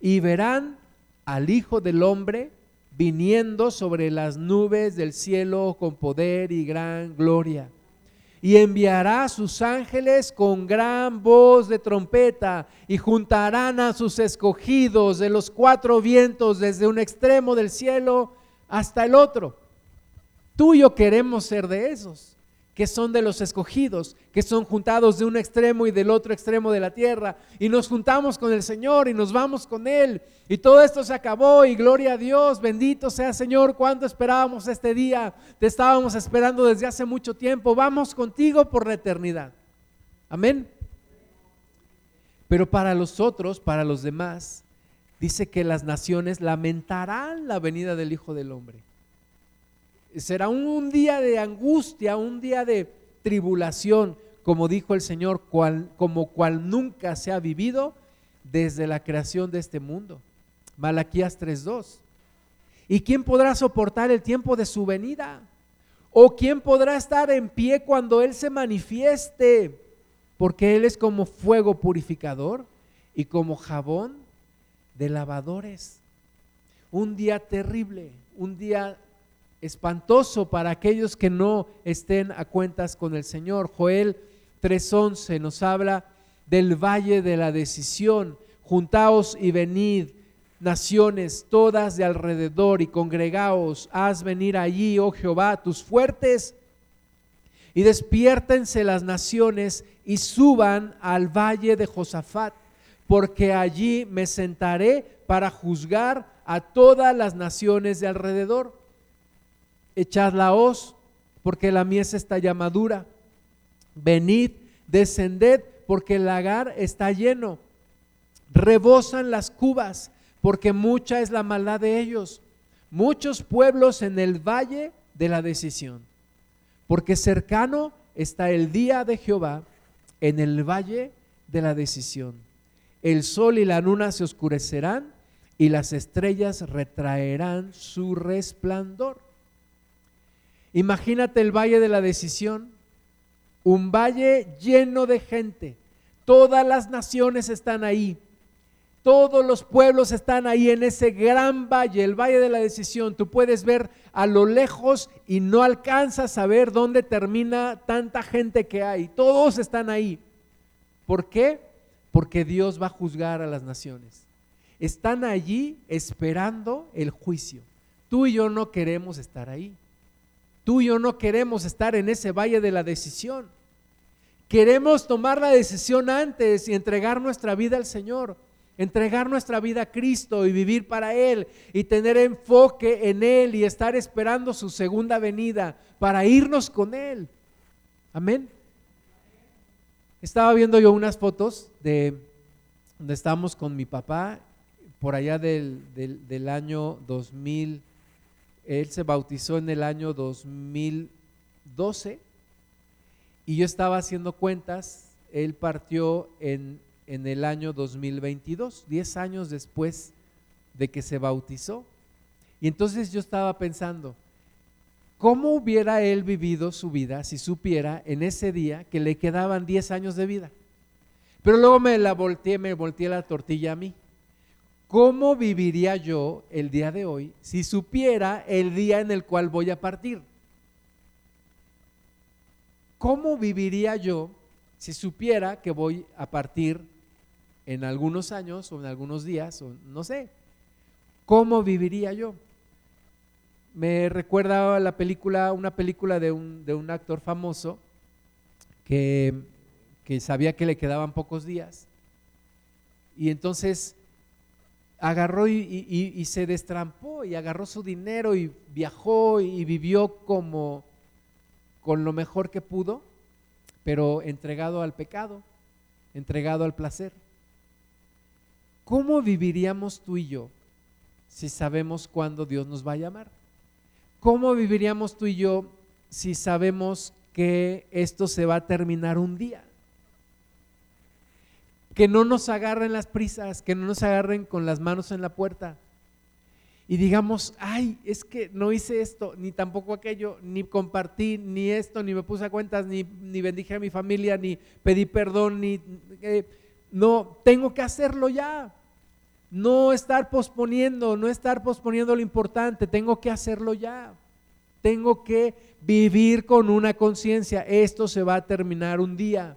y verán al Hijo del Hombre viniendo sobre las nubes del cielo con poder y gran gloria. Y enviará a sus ángeles con gran voz de trompeta y juntarán a sus escogidos de los cuatro vientos desde un extremo del cielo hasta el otro. Tú y yo queremos ser de esos que son de los escogidos, que son juntados de un extremo y del otro extremo de la tierra, y nos juntamos con el Señor y nos vamos con Él, y todo esto se acabó, y gloria a Dios, bendito sea Señor, cuánto esperábamos este día, te estábamos esperando desde hace mucho tiempo, vamos contigo por la eternidad. Amén. Pero para los otros, para los demás, dice que las naciones lamentarán la venida del Hijo del Hombre será un, día de angustia, un día de tribulación, como dijo el Señor, como cual nunca se ha vivido desde la creación de este mundo. Malaquías 3.2. ¿Y quién podrá soportar el tiempo de su venida? ¿O quién podrá estar en pie cuando Él se manifieste? Porque Él es como fuego purificador y como jabón de lavadores. Un día terrible, un día espantoso para aquellos que no estén a cuentas con el Señor. Joel 3:11 nos habla del valle de la decisión. Juntaos y venid, naciones todas de alrededor, y congregaos, haz venir allí, oh Jehová, tus fuertes, y despiértense las naciones y suban al valle de Josafat, porque allí me sentaré para juzgar a todas las naciones de alrededor echad la hoz, porque la mies está ya madura. Venid, descended, porque el lagar está lleno. Rebosan las cubas, porque mucha es la maldad de ellos. Muchos pueblos en el valle de la decisión, porque cercano está el día de Jehová en el valle de la decisión. El sol y la luna se oscurecerán y las estrellas retraerán su resplandor. Imagínate el valle de la decisión, un valle lleno de gente. Todas las naciones están ahí. Todos los pueblos están ahí en ese gran valle, el valle de la decisión. Tú puedes ver a lo lejos y no alcanzas a ver dónde termina tanta gente que hay. Todos están ahí. ¿Por qué? Porque Dios va a juzgar a las naciones. Están allí esperando el juicio. Tú y yo no queremos estar ahí. Tú y yo no queremos estar en ese valle de la decisión. Queremos tomar la decisión antes y entregar nuestra vida al Señor, entregar nuestra vida a Cristo y vivir para Él y tener enfoque en Él y estar esperando su segunda venida para irnos con Él. Amén. Estaba viendo yo unas fotos de donde estábamos con mi papá por allá del, del, del año 2000. Él se bautizó en el año 2012 y yo estaba haciendo cuentas, él partió en, en el año 2022, 10 años después de que se bautizó. Y entonces yo estaba pensando, ¿cómo hubiera él vivido su vida si supiera en ese día que le quedaban 10 años de vida? Pero luego me la volteé, me volteé la tortilla a mí. ¿Cómo viviría yo el día de hoy si supiera el día en el cual voy a partir? ¿Cómo viviría yo si supiera que voy a partir en algunos años o en algunos días o no sé? ¿Cómo viviría yo? Me recuerda la película, una película de un, de un actor famoso que, que sabía que le quedaban pocos días y entonces agarró y, se destrampó y agarró su dinero y viajó y vivió como con lo mejor que pudo, pero entregado al pecado, entregado al placer. ¿Cómo viviríamos tú y yo si sabemos cuándo Dios nos va a llamar? ¿Cómo viviríamos tú y yo si sabemos que esto se va a terminar un día? Que no nos agarren las prisas, que no nos agarren con las manos en la puerta. y digamos, ay, es que no hice esto, ni tampoco aquello, ni compartí, ni esto, ni me puse a cuentas, ni, ni bendije a mi familia, ni pedí perdón, ni... Eh, no, tengo que hacerlo ya. No estar posponiendo, no estar posponiendo lo importante, tengo que hacerlo ya. Tengo que vivir con una conciencia, esto se va a terminar un día.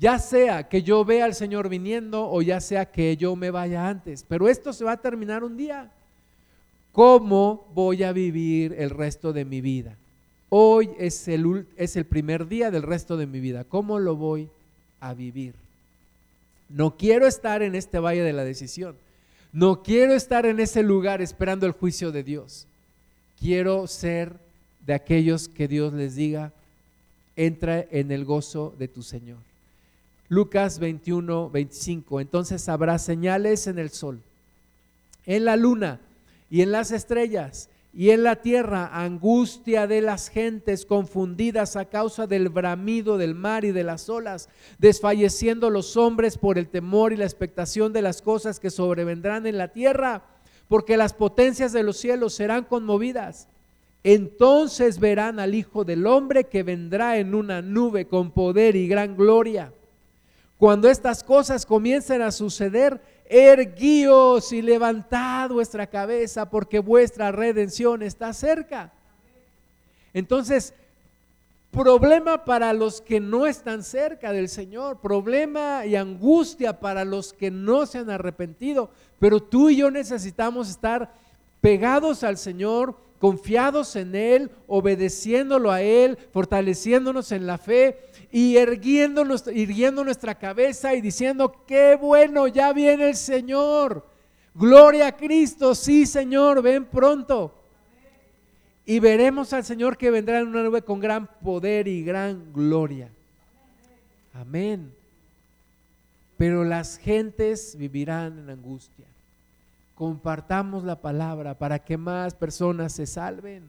Ya sea que yo vea al Señor viniendo o ya sea que yo me vaya antes, pero esto se va a terminar un día. ¿Cómo voy a vivir el resto de mi vida? Hoy es el, es el primer día del resto de mi vida. ¿Cómo lo voy a vivir? No quiero estar en este valle de la decisión. No quiero estar en ese lugar esperando el juicio de Dios. Quiero ser de aquellos que Dios les diga, entra en el gozo de tu Señor. Lucas 21, 25. Entonces habrá señales en el sol, en la luna y en las estrellas y en la tierra angustia de las gentes confundidas a causa del bramido del mar y de las olas, desfalleciendo los hombres por el temor y la expectación de las cosas que sobrevendrán en la tierra, porque las potencias de los cielos serán conmovidas. Entonces verán al Hijo del Hombre que vendrá en una nube con poder y gran gloria. Cuando estas cosas comiencen a suceder, erguíos y levantad vuestra cabeza porque vuestra redención está cerca. Entonces, problema para los que no están cerca del Señor, problema y angustia para los que no se han arrepentido, pero tú y yo necesitamos estar pegados al Señor, confiados en Él, obedeciéndolo a Él, fortaleciéndonos en la fe y erguiendo, irguiendo nuestra cabeza y diciendo, qué bueno, ya viene el Señor. Gloria a Cristo, sí Señor, ven pronto. Y veremos al Señor que vendrá en una nube con gran poder y gran gloria. Amén. Pero las gentes vivirán en angustia. Compartamos la palabra para que más personas se salven,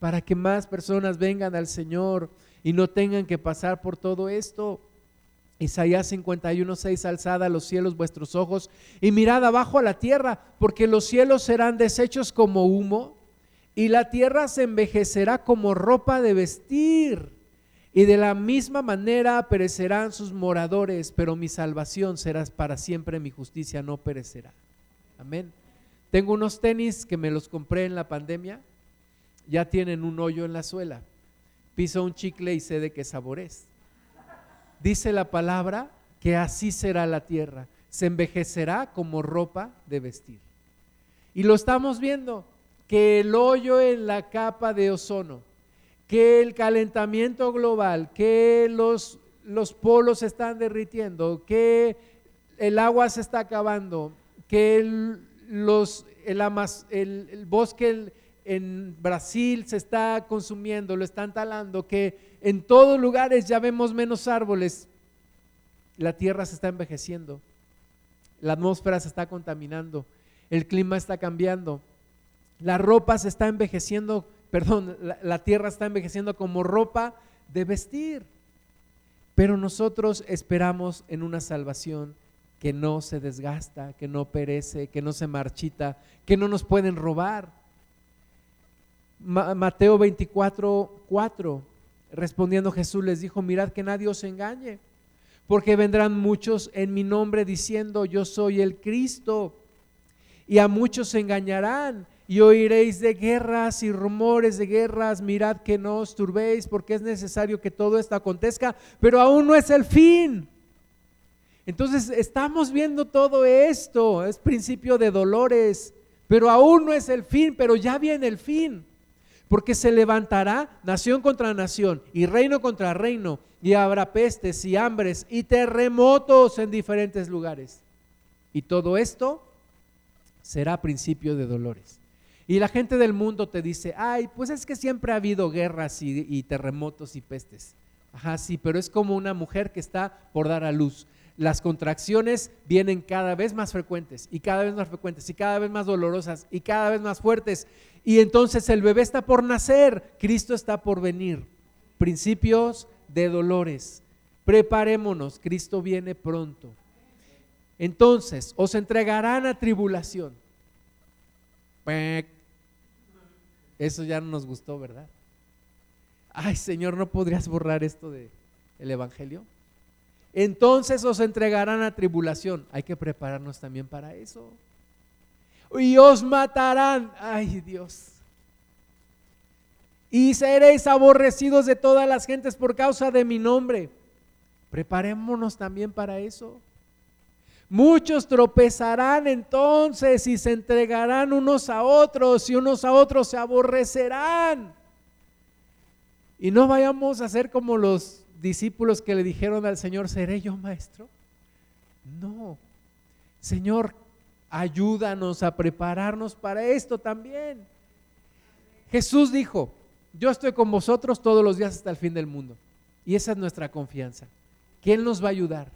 para que más personas vengan al Señor y no tengan que pasar por todo esto. Isaías 51, 6, alzada a los cielos vuestros ojos y mirad abajo a la tierra, porque los cielos serán deshechos como humo y la tierra se envejecerá como ropa de vestir. Y de la misma manera perecerán sus moradores, pero mi salvación será para siempre, mi justicia no perecerá. Amén. Tengo unos tenis que me los compré en la pandemia, ya tienen un hoyo en la suela piso un chicle y sé de qué sabor es. Dice la palabra que así será la tierra, se envejecerá como ropa de vestir. Y lo estamos viendo, que el hoyo en la capa de ozono, que el calentamiento global, que los, los polos se están derritiendo, que el agua se está acabando, que el, los, el, el, el bosque en Brasil se está consumiendo, lo están talando, que en todos lugares ya vemos menos árboles, la tierra se está envejeciendo, la atmósfera se está contaminando, el clima está cambiando, la ropa se está envejeciendo, perdón, la tierra está envejeciendo como ropa de vestir. Pero nosotros esperamos en una salvación que no se desgasta, que no perece, que no se marchita, que no nos pueden robar. Mateo 24, 4, respondiendo Jesús les dijo, mirad que nadie os engañe, porque vendrán muchos en mi nombre diciendo, yo soy el Cristo, y a muchos se engañarán, y oiréis de guerras y rumores de guerras, mirad que no os turbéis, porque es necesario que todo esto acontezca, pero aún no es el fin. Entonces estamos viendo todo esto, es principio de dolores, pero aún no es el fin, pero ya viene el fin porque se levantará nación contra nación y reino contra reino, y habrá pestes y hambres y terremotos en diferentes lugares. Y todo esto será principio de dolores. Y la gente del mundo te dice, ay, pues es que siempre ha habido guerras y, y terremotos y pestes. Ajá, sí, pero es como una mujer que está por dar a luz las contracciones vienen cada vez más frecuentes y cada vez más frecuentes y cada vez más dolorosas y cada vez más fuertes. Y entonces el bebé está por nacer, Cristo está por venir. Principios de dolores. Preparémonos, Cristo viene pronto. Entonces os entregarán a tribulación Eso ya no nos gustó, ¿verdad? Ay, Señor, ¿no podrías borrar esto del el Evangelio? Entonces os entregarán a tribulación. Hay que prepararnos también para eso. Y os matarán. Ay, Dios. Y seréis aborrecidos de todas las gentes por causa de mi nombre. Preparémonos también para eso. Muchos tropezarán entonces y se entregarán unos a otros y unos a otros se aborrecerán. Y no vayamos a ser como los discípulos que le dijeron al Señor, ¿seré yo maestro? No. Señor, ayúdanos a prepararnos para esto también. Jesús dijo, yo estoy con vosotros todos los días hasta el fin del mundo. Y esa es nuestra confianza. ¿Quién nos va a ayudar?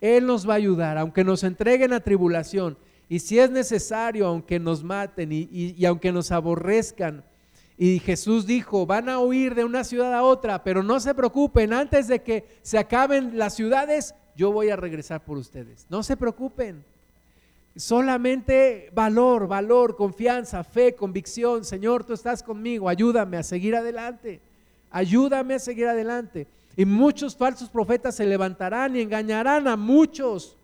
Él nos va a ayudar, aunque nos entreguen a tribulación. Y si es necesario, aunque nos maten y aunque nos aborrezcan, y Jesús dijo, van a huir de una ciudad a otra, pero no se preocupen, antes de que se acaben las ciudades, yo voy a regresar por ustedes. No se preocupen. Solamente valor, valor, confianza, fe, convicción. Señor, tú estás conmigo, ayúdame a seguir adelante. Ayúdame a seguir adelante. Y muchos falsos profetas se levantarán y engañarán a muchos.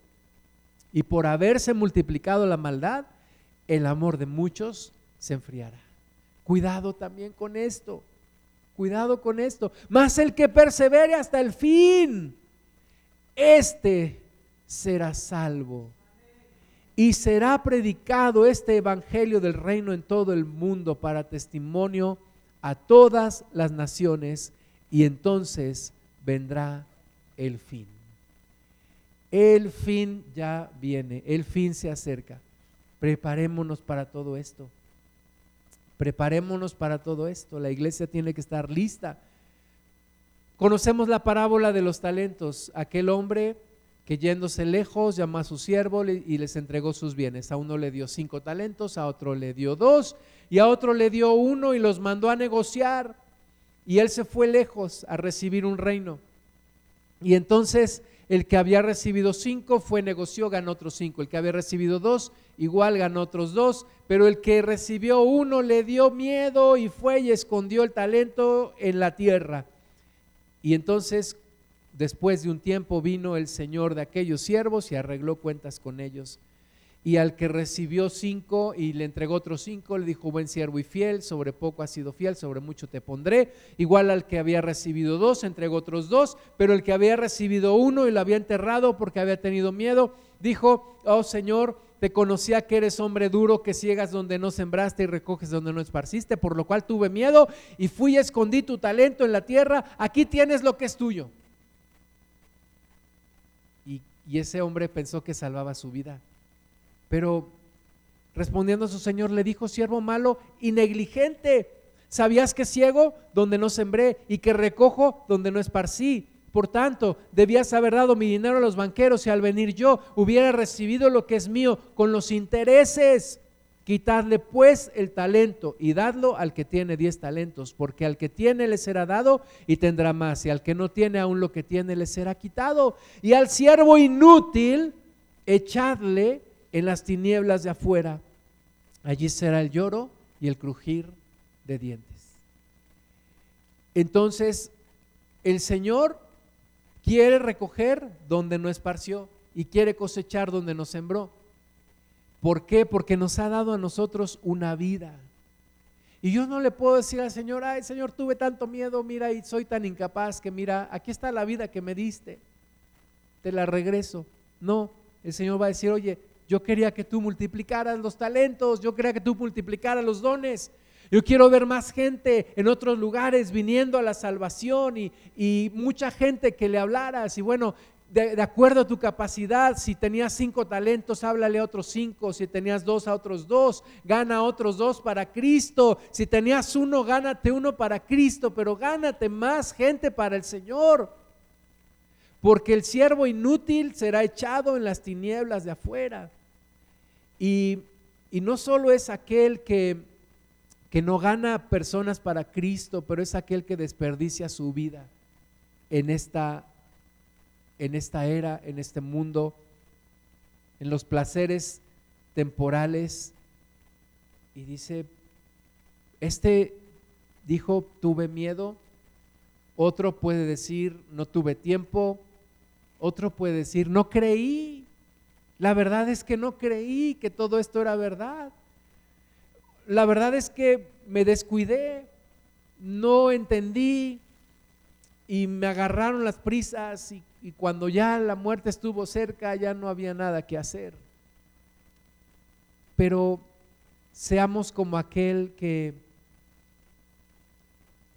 Y por haberse multiplicado la maldad, el amor de muchos se enfriará. Cuidado también con esto. Cuidado con esto. Mas el que persevere hasta el fin, este será salvo. Y será predicado este evangelio del reino en todo el mundo para testimonio a todas las naciones y entonces vendrá el fin. El fin ya viene, el fin se acerca. Preparémonos para todo esto. Preparémonos para todo esto. La iglesia tiene que estar lista. Conocemos la parábola de los talentos. Aquel hombre que yéndose lejos llamó a su siervo y les entregó sus bienes. A uno le dio cinco talentos, a otro le dio dos y a otro le dio uno y los mandó a negociar. Y él se fue lejos a recibir un reino. Y entonces el que había recibido cinco fue, negoció, ganó otros cinco. El que había recibido dos, igual ganó otros dos. Pero el que recibió uno le dio miedo y fue y escondió el talento en la tierra. Y entonces, después de un tiempo, vino el Señor de aquellos siervos y arregló cuentas con ellos y al que recibió cinco y le entregó otros cinco, le dijo, buen siervo y fiel, sobre poco has sido fiel, sobre mucho te pondré. Igual al que había recibido dos, entregó otros dos, pero el que había recibido uno y lo había enterrado porque había tenido miedo, dijo, oh Señor, te conocía que eres hombre duro, que ciegas donde no sembraste y recoges donde no esparciste, por lo cual tuve miedo y fui y escondí tu talento en la tierra, aquí tienes lo que es tuyo. Y, y ese hombre pensó que salvaba su vida. Pero respondiendo a su señor le dijo, siervo malo y negligente, ¿sabías que ciego donde no sembré y que recojo donde no esparcí? Por tanto, debías haber dado mi dinero a los banqueros y al venir yo hubiera recibido lo que es mío con los intereses. Quitadle pues el talento y dadlo al que tiene diez talentos, porque al que tiene le será dado y tendrá más, y al que no tiene aún lo que tiene le será quitado. Y al siervo inútil, echadle en las tinieblas de afuera, allí será el lloro y el crujir de dientes. Entonces, el Señor quiere recoger donde no esparció y quiere cosechar donde no sembró. ¿Por qué? Porque nos ha dado a nosotros una vida. Y yo no le puedo decir al Señor, ay Señor, tuve tanto miedo, mira, y soy tan incapaz que mira, aquí está la vida que me diste, te la regreso. No, el Señor va a decir, oye, yo quería que tú multiplicaras los talentos, yo quería que tú multiplicaras los dones. Yo quiero ver más gente en otros lugares viniendo a la salvación y, mucha gente que le hablaras. Y bueno, de, acuerdo a tu capacidad, si tenías cinco talentos, háblale a otros cinco. Si tenías dos, a otros dos. Gana otros dos para Cristo. Si tenías uno, gánate uno para Cristo, pero gánate más gente para el Señor. Porque el siervo inútil será echado en las tinieblas de afuera. Y, no solo es aquel que, que no gana personas para Cristo, pero es aquel que desperdicia su vida en esta, en esta era, en este mundo, en los placeres temporales. Y dice, este dijo, tuve miedo, otro puede decir, no tuve tiempo, otro puede decir, no creí, la verdad es que no creí que todo esto era verdad. La verdad es que me descuidé, no entendí y me agarraron las prisas y, cuando ya la muerte estuvo cerca ya no había nada que hacer. Pero seamos como aquel que,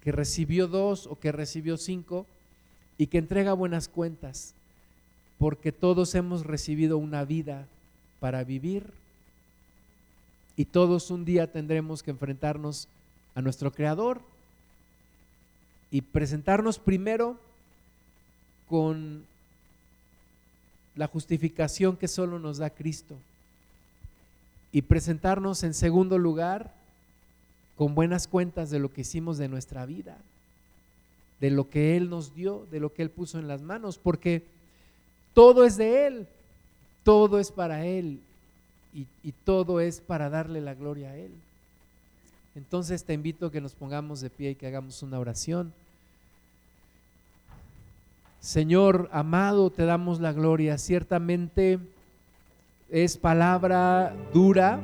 que recibió dos o que recibió cinco y que entrega buenas cuentas porque todos hemos recibido una vida para vivir y todos un día tendremos que enfrentarnos a nuestro Creador y presentarnos primero con la justificación que solo nos da Cristo y presentarnos en segundo lugar con buenas cuentas de lo que hicimos de nuestra vida, de lo que Él nos dio, de lo que Él puso en las manos, porque todo es de Él, todo es para Él y, todo es para darle la gloria a Él. Entonces te invito a que nos pongamos de pie y que hagamos una oración. Señor amado, te damos la gloria. Ciertamente es palabra dura,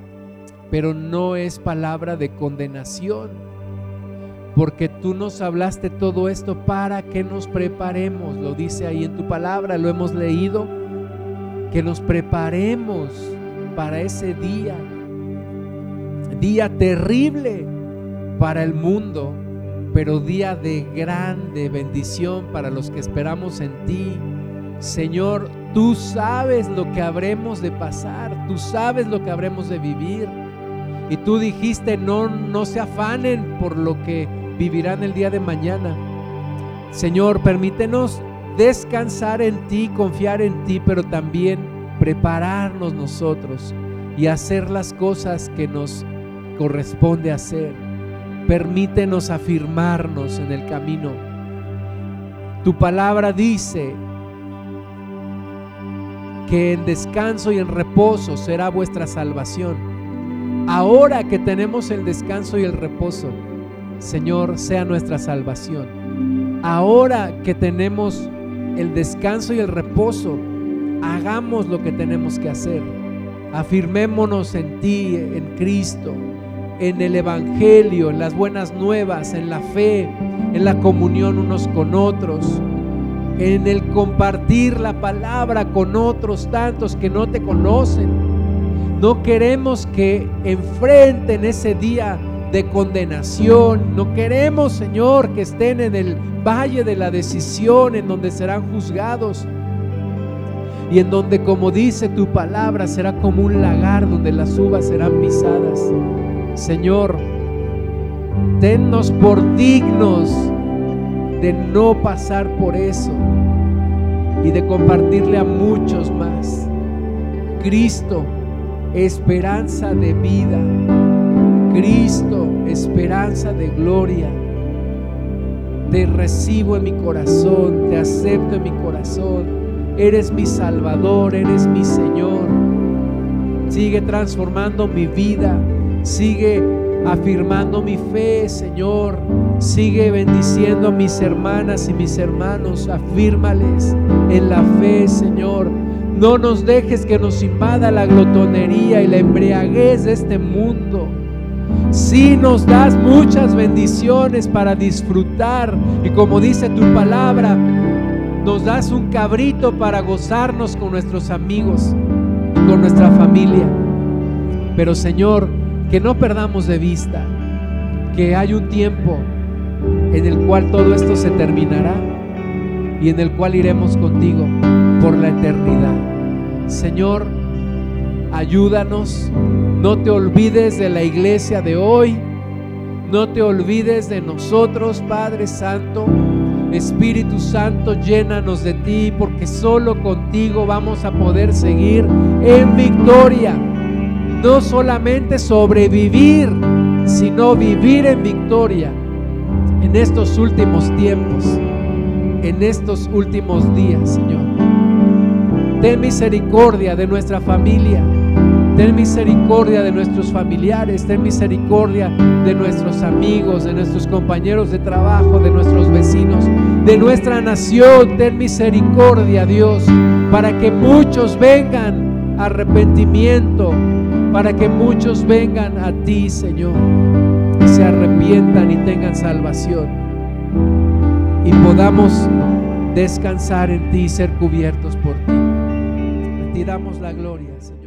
pero no es palabra de condenación porque tú nos hablaste todo esto para que nos preparemos, lo dice ahí en tu palabra, lo hemos leído, que nos preparemos para ese día, día terrible para el mundo, pero día de grande bendición para los que esperamos en ti. Señor, tú sabes lo que habremos de pasar, tú sabes lo que habremos de vivir. Y tú dijiste, no, no se afanen por lo que vivirán el día de mañana. Señor, permítenos descansar en ti, confiar en ti, pero también prepararnos nosotros y hacer las cosas que nos corresponde hacer. Permítenos afirmarnos en el camino. Tu palabra dice que en descanso y en reposo será vuestra salvación. Ahora que tenemos el descanso y el reposo, Señor, sea nuestra salvación. Ahora que tenemos el descanso y el reposo, hagamos lo que tenemos que hacer. Afirmémonos en ti, en Cristo, en el Evangelio, en las buenas nuevas, en la fe, en la comunión unos con otros, en el compartir la palabra con otros tantos que no te conocen. No queremos que enfrenten ese día de condenación. No queremos, Señor, que estén en el valle de la decisión, en donde serán juzgados. Y en donde, como dice tu palabra, será como un lagar donde las uvas serán pisadas. Señor, tennos por dignos de no pasar por eso y de compartirle a muchos más. Cristo, esperanza de vida Cristo, esperanza de gloria. Te recibo en mi corazón, te acepto en mi corazón. Eres mi Salvador, eres mi Señor. Sigue transformando mi vida, sigue afirmando mi fe, Señor. Sigue bendiciendo a mis hermanas y mis hermanos. Afírmales en la fe, Señor. No nos dejes que nos invada la glotonería y la embriaguez de este mundo. Si nos das muchas bendiciones para disfrutar y como dice tu palabra, nos das un cabrito para gozarnos con nuestros amigos y con nuestra familia. Pero Señor, que no perdamos de vista que hay un tiempo en el cual todo esto se terminará y en el cual iremos contigo por la eternidad. Señor, ayúdanos no te olvides de la iglesia de hoy. No te olvides de nosotros, Padre Santo. Espíritu Santo, llénanos de ti, porque solo contigo vamos a poder seguir en victoria. No solamente sobrevivir, sino vivir en victoria en estos últimos tiempos, en estos últimos días, Señor. Ten misericordia de nuestra familia Ten misericordia de nuestros familiares, ten misericordia de nuestros amigos, de nuestros compañeros de trabajo, de nuestros vecinos, de nuestra nación. Ten misericordia, Dios, para que muchos vengan a arrepentimiento, para que muchos vengan a ti, Señor, y se arrepientan y tengan salvación. Y podamos descansar en ti y ser cubiertos por ti. Te damos la gloria, Señor.